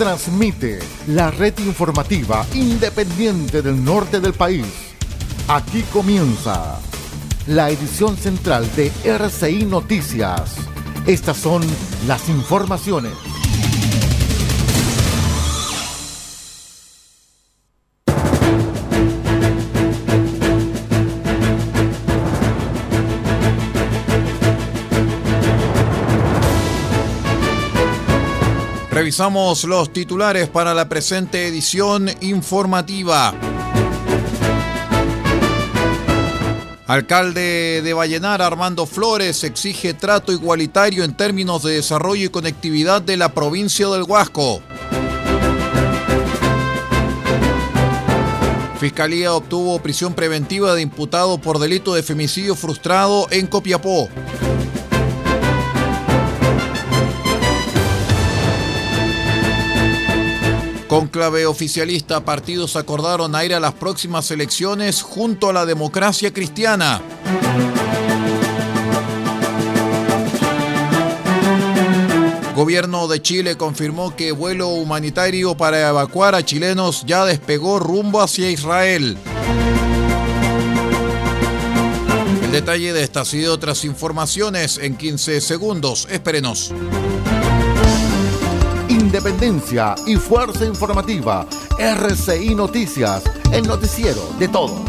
transmite la red informativa independiente del norte del país. Aquí comienza la edición central de RCI Noticias. Estas son las informaciones. Revisamos los titulares para la presente edición informativa. Alcalde de Vallenar, Armando Flores, exige trato igualitario en términos de desarrollo y conectividad de la provincia del Huasco. Fiscalía obtuvo prisión preventiva de imputado por delito de femicidio frustrado en Copiapó. Con clave oficialista, partidos acordaron a ir a las próximas elecciones junto a la democracia cristiana. Gobierno de Chile confirmó que vuelo humanitario para evacuar a chilenos ya despegó rumbo hacia Israel. El detalle de estas y de otras informaciones en 15 segundos. Espérenos. Independencia y fuerza informativa. RCI Noticias, el noticiero de todos.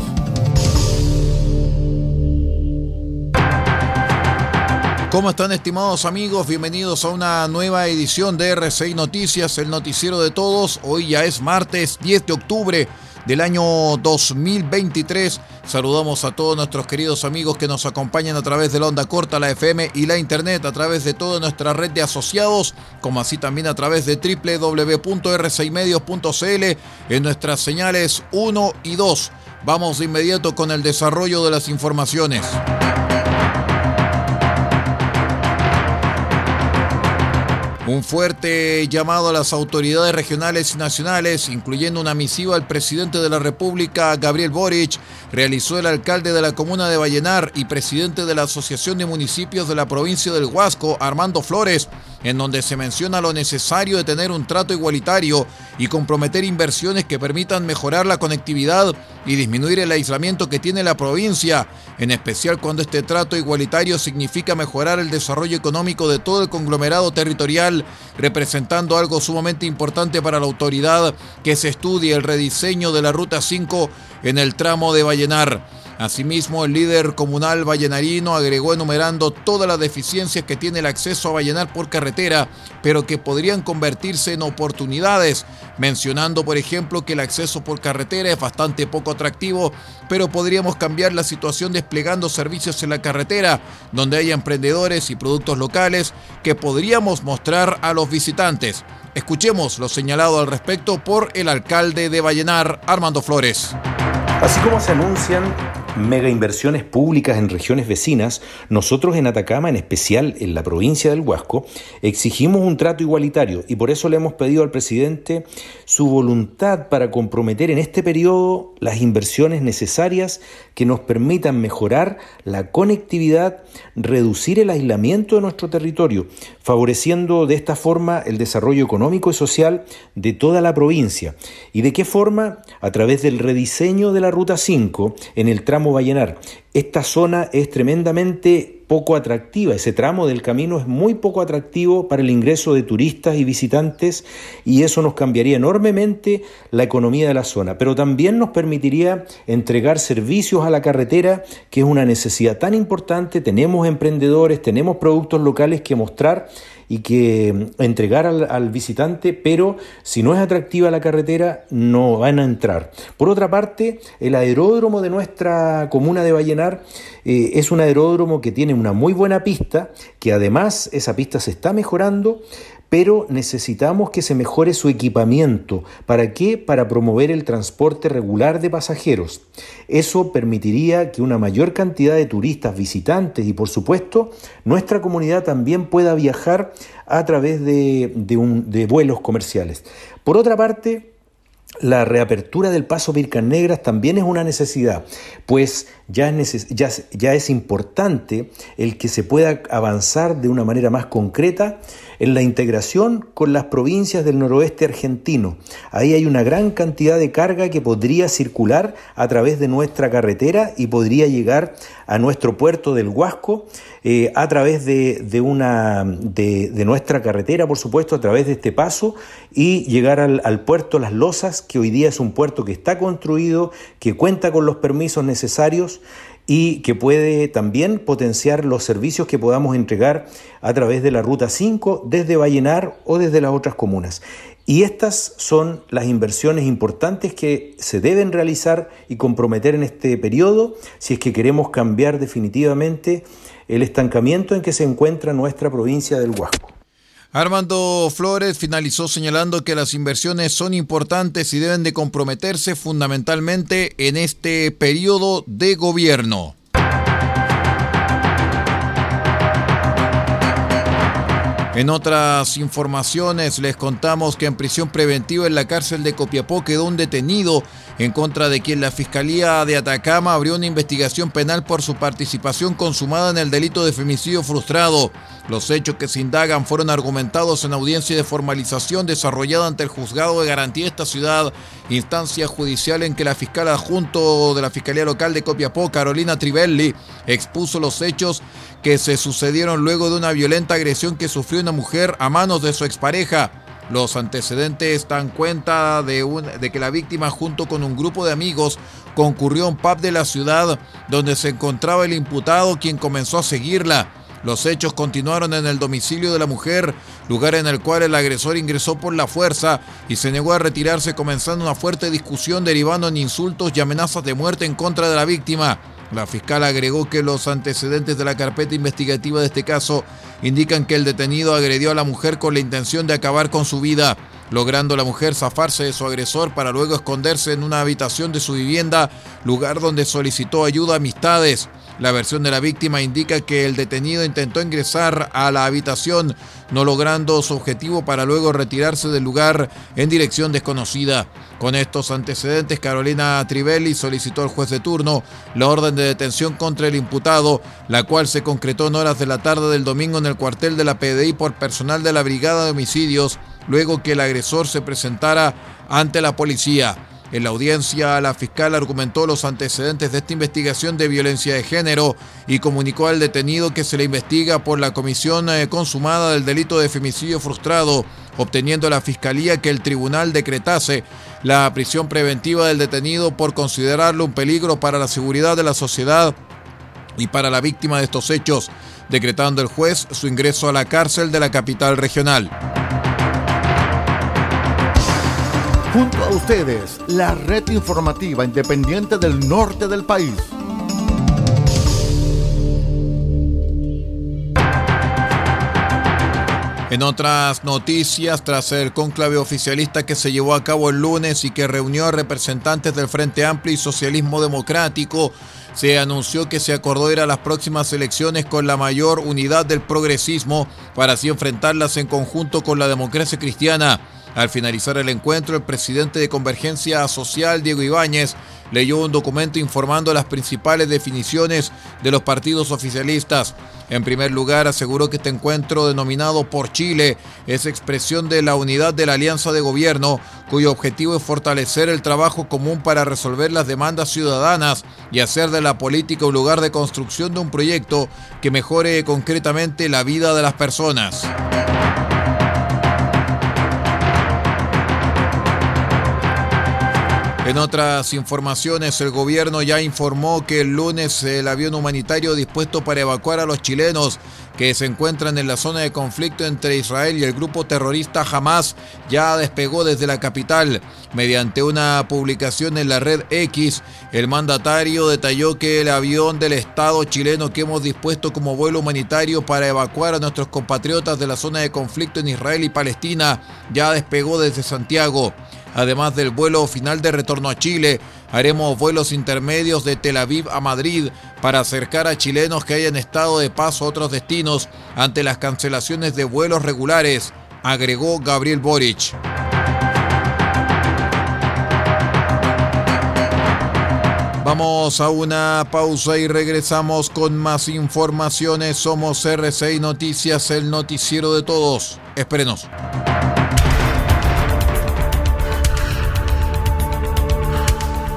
¿Cómo están estimados amigos? Bienvenidos a una nueva edición de RCI Noticias, el noticiero de todos. Hoy ya es martes 10 de octubre del año 2023. Saludamos a todos nuestros queridos amigos que nos acompañan a través de la onda corta, la FM y la internet, a través de toda nuestra red de asociados, como así también a través de www.r6medios.cl en nuestras señales 1 y 2. Vamos de inmediato con el desarrollo de las informaciones. Un fuerte llamado a las autoridades regionales y nacionales, incluyendo una misiva al presidente de la República, Gabriel Boric, realizó el alcalde de la comuna de Vallenar y presidente de la Asociación de Municipios de la provincia del Huasco, Armando Flores, en donde se menciona lo necesario de tener un trato igualitario y comprometer inversiones que permitan mejorar la conectividad y disminuir el aislamiento que tiene la provincia, en especial cuando este trato igualitario significa mejorar el desarrollo económico de todo el conglomerado territorial, representando algo sumamente importante para la autoridad que se estudie el rediseño de la Ruta 5 en el tramo de Vallenar. Asimismo, el líder comunal vallenarino agregó enumerando todas las deficiencias que tiene el acceso a Vallenar por carretera, pero que podrían convertirse en oportunidades, mencionando, por ejemplo, que el acceso por carretera es bastante poco atractivo, pero podríamos cambiar la situación desplegando servicios en la carretera, donde haya emprendedores y productos locales que podríamos mostrar a los visitantes. Escuchemos lo señalado al respecto por el alcalde de Vallenar, Armando Flores. Así como se anuncian mega inversiones públicas en regiones vecinas, nosotros en Atacama, en especial en la provincia del Huasco, exigimos un trato igualitario y por eso le hemos pedido al presidente su voluntad para comprometer en este periodo las inversiones necesarias que nos permitan mejorar la conectividad, reducir el aislamiento de nuestro territorio, favoreciendo de esta forma el desarrollo económico y social de toda la provincia. ¿Y de qué forma? A través del rediseño de la Ruta 5 en el tramo Vallenar. Esta zona es tremendamente poco atractiva, ese tramo del camino es muy poco atractivo para el ingreso de turistas y visitantes y eso nos cambiaría enormemente la economía de la zona, pero también nos permitiría entregar servicios a la carretera, que es una necesidad tan importante, tenemos emprendedores, tenemos productos locales que mostrar y que mm, entregar al, visitante, pero si no es atractiva la carretera, no van a entrar. Por otra parte, el aeródromo de nuestra comuna de Vallenar eh, es un aeródromo que tiene una muy buena pista, que además esa pista se está mejorando, pero necesitamos que se mejore su equipamiento. ¿Para qué? Para promover el transporte regular de pasajeros. Eso permitiría que una mayor cantidad de turistas, visitantes y por supuesto nuestra comunidad también pueda viajar a través de, vuelos comerciales. Por otra parte, la reapertura del paso Vircas Negras también es una necesidad, pues ya es, ya es, importante el que se pueda avanzar de una manera más concreta en la integración con las provincias del noroeste argentino. Ahí hay una gran cantidad de carga que podría circular a través de nuestra carretera y podría llegar a nuestro puerto del Huasco eh, a través de, nuestra carretera, por supuesto, a través de este paso y llegar al, al puerto Las Losas, que hoy día es un puerto que está construido, que cuenta con los permisos necesarios y que puede también potenciar los servicios que podamos entregar a través de la Ruta 5 desde Vallenar o desde las otras comunas. Y estas son las inversiones importantes que se deben realizar y comprometer en este periodo si es que queremos cambiar definitivamente el estancamiento en que se encuentra nuestra provincia del Huasco. Armando Flores finalizó señalando que las inversiones son importantes y deben de comprometerse fundamentalmente en este periodo de gobierno. En otras informaciones les contamos que en prisión preventiva en la cárcel de Copiapó quedó un detenido en contra de quien la Fiscalía de Atacama abrió una investigación penal por su participación consumada en el delito de femicidio frustrado. Los hechos que se indagan fueron argumentados en audiencia de formalización desarrollada ante el Juzgado de Garantía de esta ciudad, instancia judicial en que la fiscal adjunto de la Fiscalía Local de Copiapó, Carolina Trivelli, expuso los hechos que se sucedieron luego de una violenta agresión que sufrió una mujer a manos de su expareja. Los antecedentes dan cuenta de, que la víctima junto con un grupo de amigos concurrió a un pub de la ciudad donde se encontraba el imputado quien comenzó a seguirla. Los hechos continuaron en el domicilio de la mujer, lugar en el cual el agresor ingresó por la fuerza y se negó a retirarse comenzando una fuerte discusión derivando en insultos y amenazas de muerte en contra de la víctima. La fiscal agregó que los antecedentes de la carpeta investigativa de este caso indican que el detenido agredió a la mujer con la intención de acabar con su vida, logrando la mujer zafarse de su agresor para luego esconderse en una habitación de su vivienda, lugar donde solicitó ayuda a amistades. La versión de la víctima indica que el detenido intentó ingresar a la habitación, no logrando su objetivo para luego retirarse del lugar en dirección desconocida. Con estos antecedentes, Carolina Trivelli solicitó al juez de turno la orden de detención contra el imputado, la cual se concretó en horas de la tarde del domingo en el cuartel de la PDI por personal de la Brigada de Homicidios, luego que el agresor se presentara ante la policía. En la audiencia, la fiscal argumentó los antecedentes de esta investigación de violencia de género y comunicó al detenido que se le investiga por la comisión eh, consumada del delito de femicidio frustrado, obteniendo la fiscalía que el tribunal decretase la prisión preventiva del detenido por considerarlo un peligro para la seguridad de la sociedad y para la víctima de estos hechos, decretando el juez su ingreso a la cárcel de la capital regional. Junto a ustedes, la red informativa independiente del norte del país. En otras noticias, tras el conclave oficialista que se llevó a cabo el lunes y que reunió a representantes del Frente Amplio y Socialismo Democrático, se anunció que se acordó ir a las próximas elecciones con la mayor unidad del progresismo para así enfrentarlas en conjunto con la democracia cristiana. Al finalizar el encuentro, el presidente de Convergencia Social, Diego Ibáñez, leyó un documento informando las principales definiciones de los partidos oficialistas. En primer lugar, aseguró que este encuentro denominado por Chile es expresión de la unidad de la alianza de gobierno, cuyo objetivo es fortalecer el trabajo común para resolver las demandas ciudadanas y hacer de la política un lugar de construcción de un proyecto que mejore concretamente la vida de las personas. En otras informaciones, el gobierno ya informó que el lunes el avión humanitario dispuesto para evacuar a los chilenos que se encuentran en la zona de conflicto entre Israel y el grupo terrorista Hamas ya despegó desde la capital. Mediante una publicación en la red X, el mandatario detalló que el avión del Estado chileno que hemos dispuesto como vuelo humanitario para evacuar a nuestros compatriotas de la zona de conflicto en Israel y Palestina ya despegó desde Santiago. Además del vuelo final de retorno a Chile, haremos vuelos intermedios de Tel Aviv a Madrid para acercar a chilenos que hayan estado de paso a otros destinos ante las cancelaciones de vuelos regulares, agregó Gabriel Boric. Vamos a una pausa y regresamos con más informaciones. Somos RCI Noticias, el noticiero de todos. Espérenos.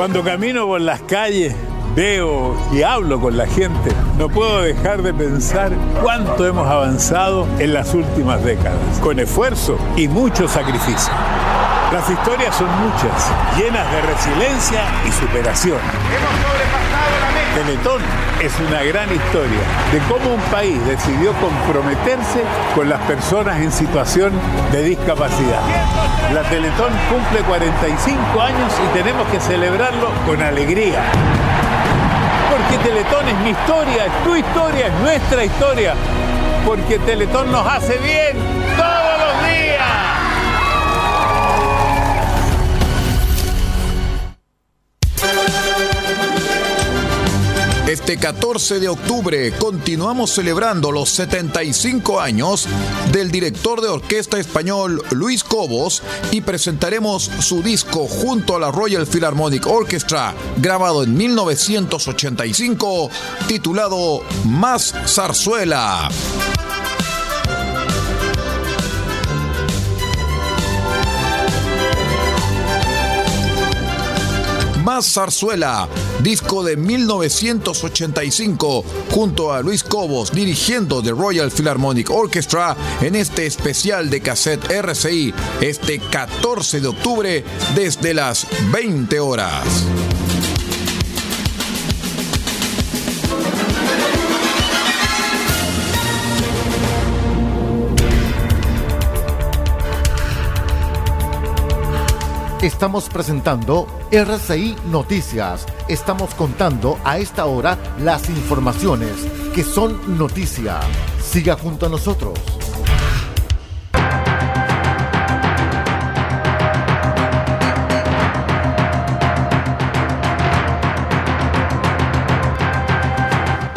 Cuando camino por las calles, veo y hablo con la gente, no puedo dejar de pensar cuánto hemos avanzado en las últimas décadas, con esfuerzo y mucho sacrificio. Las historias son muchas, llenas de resiliencia y superación. Teletón es una gran historia de cómo un país decidió comprometerse con las personas en situación de discapacidad. La Teletón cumple 45 años y tenemos que celebrarlo con alegría. Porque Teletón es mi historia, es tu historia, es nuestra historia. Porque Teletón nos hace bien todos Este 14 de octubre continuamos celebrando los 75 años del director de orquesta español Luis Cobos y presentaremos su disco junto a la Royal Philharmonic Orchestra, grabado en 1985, titulado Más Zarzuela. Más Zarzuela, disco de 1985, junto a Luis Cobos dirigiendo The Royal Philharmonic Orchestra en este especial de cassette RCI este 14 de octubre desde las 20 horas. Estamos presentando RCI Noticias. Estamos contando a esta hora las informaciones que son noticia. Siga junto a nosotros.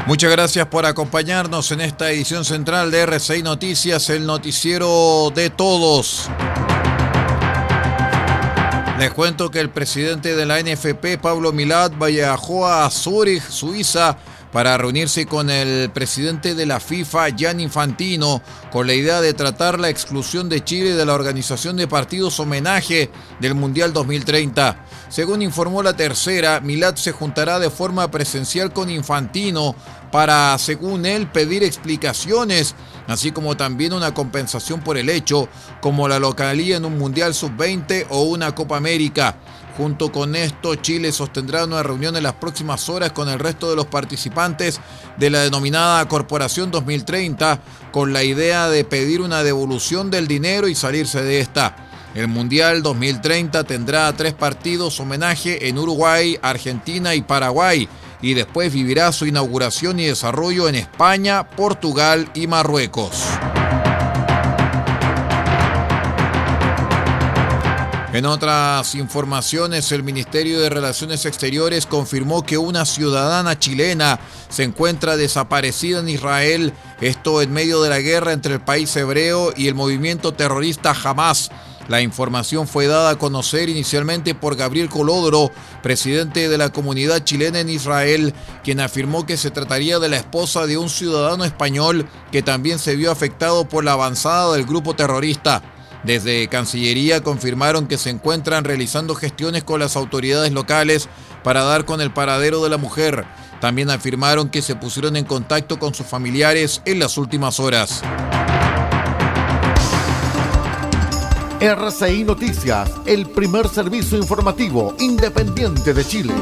Muchas gracias por acompañarnos en esta edición central de RCI Noticias, el noticiero de todos. Les cuento que el presidente de la NFP, Pablo Milad, viajó a Zúrich, Suiza, para reunirse con el presidente de la FIFA, Jan Infantino, con la idea de tratar la exclusión de Chile de la organización de partidos homenaje del Mundial 2030. Según informó la tercera, Milad se juntará de forma presencial con Infantino para, según él, pedir explicaciones, así como también una compensación por el hecho, como la localía en un Mundial Sub-20 o una Copa América. Junto con esto, Chile sostendrá una reunión en las próximas horas con el resto de los participantes de la denominada Corporación 2030, con la idea de pedir una devolución del dinero y salirse de esta. El Mundial 2030 tendrá tres partidos homenaje en Uruguay, Argentina y Paraguay y después vivirá su inauguración y desarrollo en España, Portugal y Marruecos. En otras informaciones, el Ministerio de Relaciones Exteriores confirmó que una ciudadana chilena se encuentra desaparecida en Israel, esto en medio de la guerra entre el país hebreo y el movimiento terrorista Hamas. La información fue dada a conocer inicialmente por Gabriel Colodro, presidente de la comunidad chilena en Israel, quien afirmó que se trataría de la esposa de un ciudadano español que también se vio afectado por la avanzada del grupo terrorista. Desde Cancillería confirmaron que se encuentran realizando gestiones con las autoridades locales para dar con el paradero de la mujer. También afirmaron que se pusieron en contacto con sus familiares en las últimas horas. RCI Noticias, el primer servicio informativo independiente de Chile.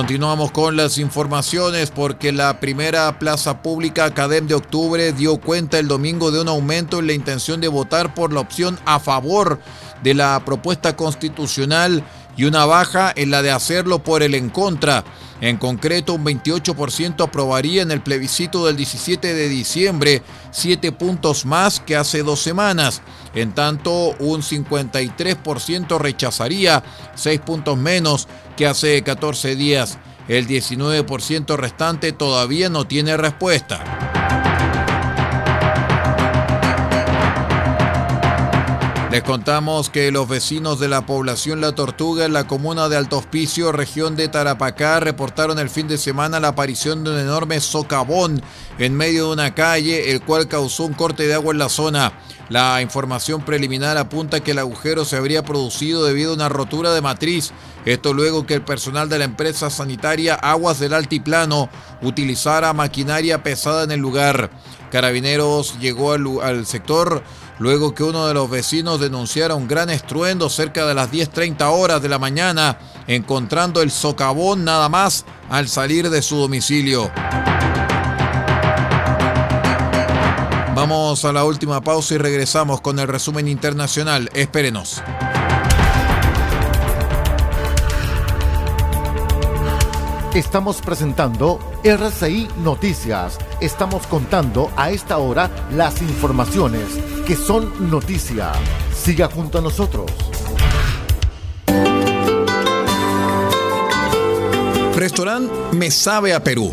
Continuamos con las informaciones porque la primera plaza pública Academ de Octubre dio cuenta el domingo de un aumento en la intención de votar por la opción a favor de la propuesta constitucional y una baja en la de hacerlo por el en contra. En concreto, un 28% aprobaría en el plebiscito del 17 de diciembre, siete puntos más que hace dos semanas. En tanto, un 53% rechazaría, seis puntos menos que hace 14 días. El 19% restante todavía no tiene respuesta. Les contamos que los vecinos de la población La Tortuga en la comuna de Alto Hospicio, región de Tarapacá, reportaron el fin de semana la aparición de un enorme socavón en medio de una calle, el cual causó un corte de agua en la zona. La información preliminar apunta que el agujero se habría producido debido a una rotura de matriz. Esto luego que el personal de la empresa sanitaria Aguas del Altiplano utilizara maquinaria pesada en el lugar. Carabineros llegó al, al sector luego que uno de los vecinos denunciara un gran estruendo cerca de las 10.30 horas de la mañana, encontrando el socavón nada más al salir de su domicilio. Vamos a la última pausa y regresamos con el resumen internacional. Espérenos. Estamos presentando RCI Noticias. Estamos contando a esta hora las informaciones que son noticia. Siga junto a nosotros. Restaurante Me Sabe a Perú.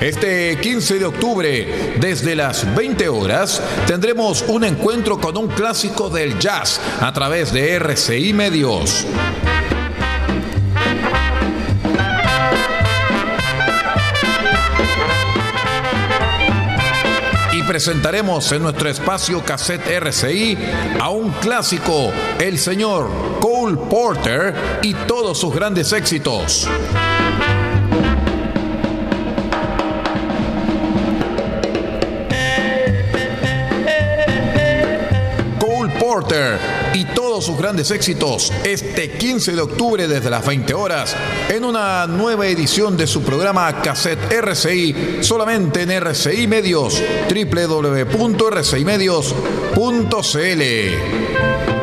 Este 15 de octubre, desde las 20 horas, tendremos un encuentro con un clásico del jazz a través de RCI Medios. presentaremos en nuestro espacio Cassette RCI a un clásico, el señor Cole Porter y todos sus grandes éxitos. Y todos sus grandes éxitos este 15 de octubre desde las 20 horas en una nueva edición de su programa Cassette RCI solamente en RCI Medios www.rcimedios.cl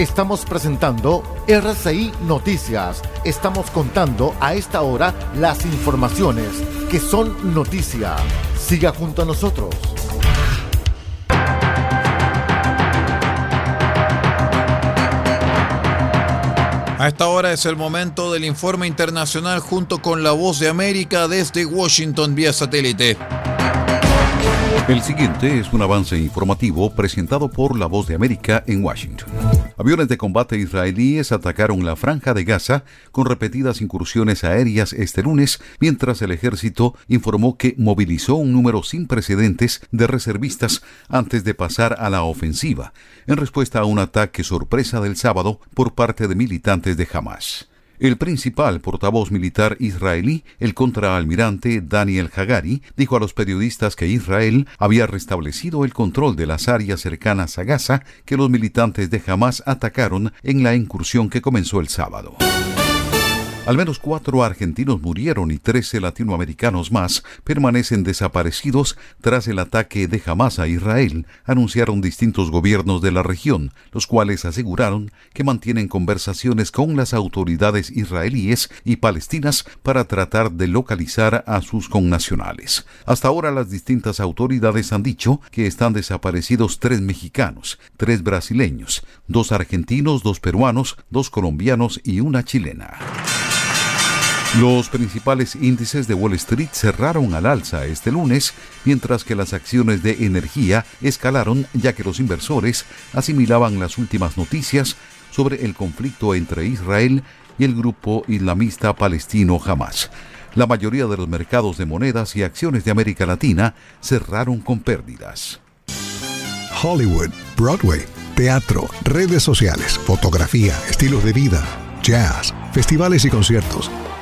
Estamos presentando RCI Noticias. Estamos contando a esta hora las informaciones que son noticia. Siga junto a nosotros. A esta hora es el momento del informe internacional junto con la voz de América desde Washington vía satélite. El siguiente es un avance informativo presentado por La Voz de América en Washington. Aviones de combate israelíes atacaron la franja de Gaza con repetidas incursiones aéreas este lunes, mientras el ejército informó que movilizó un número sin precedentes de reservistas antes de pasar a la ofensiva, en respuesta a un ataque sorpresa del sábado por parte de militantes de Hamas. El principal portavoz militar israelí, el contraalmirante Daniel Hagari, dijo a los periodistas que Israel había restablecido el control de las áreas cercanas a Gaza que los militantes de Hamas atacaron en la incursión que comenzó el sábado. Al menos cuatro argentinos murieron y trece latinoamericanos más permanecen desaparecidos tras el ataque de Hamas a Israel, anunciaron distintos gobiernos de la región, los cuales aseguraron que mantienen conversaciones con las autoridades israelíes y palestinas para tratar de localizar a sus connacionales. Hasta ahora las distintas autoridades han dicho que están desaparecidos tres mexicanos, tres brasileños, dos argentinos, dos peruanos, dos colombianos y una chilena. Los principales índices de Wall Street cerraron al alza este lunes, mientras que las acciones de energía escalaron ya que los inversores asimilaban las últimas noticias sobre el conflicto entre Israel y el grupo islamista palestino Hamas. La mayoría de los mercados de monedas y acciones de América Latina cerraron con pérdidas. Hollywood, Broadway, teatro, redes sociales, fotografía, estilos de vida, jazz, festivales y conciertos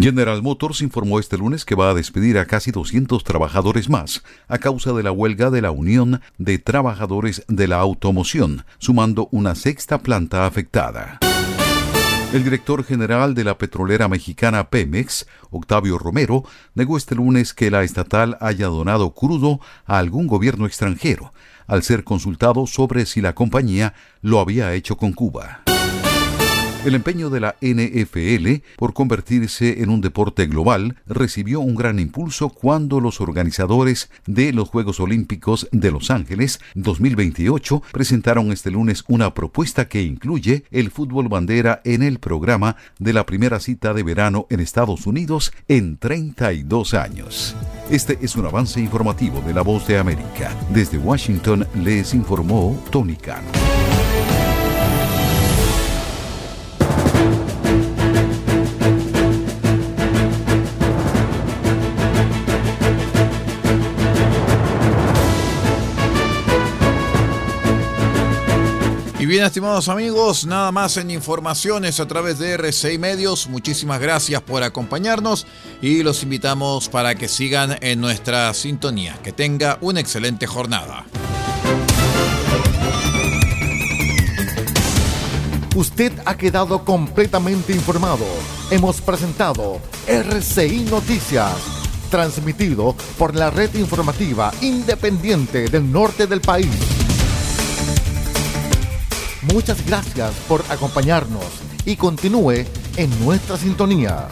General Motors informó este lunes que va a despedir a casi 200 trabajadores más a causa de la huelga de la Unión de Trabajadores de la Automoción, sumando una sexta planta afectada. El director general de la petrolera mexicana Pemex, Octavio Romero, negó este lunes que la estatal haya donado crudo a algún gobierno extranjero, al ser consultado sobre si la compañía lo había hecho con Cuba. El empeño de la NFL por convertirse en un deporte global recibió un gran impulso cuando los organizadores de los Juegos Olímpicos de Los Ángeles 2028 presentaron este lunes una propuesta que incluye el fútbol bandera en el programa de la primera cita de verano en Estados Unidos en 32 años. Este es un avance informativo de La Voz de América. Desde Washington les informó Tony Cano. Bien, estimados amigos, nada más en informaciones a través de RCI Medios. Muchísimas gracias por acompañarnos y los invitamos para que sigan en nuestra sintonía. Que tenga una excelente jornada. Usted ha quedado completamente informado. Hemos presentado RCI Noticias, transmitido por la red informativa independiente del norte del país. Muchas gracias por acompañarnos y continúe en nuestra sintonía.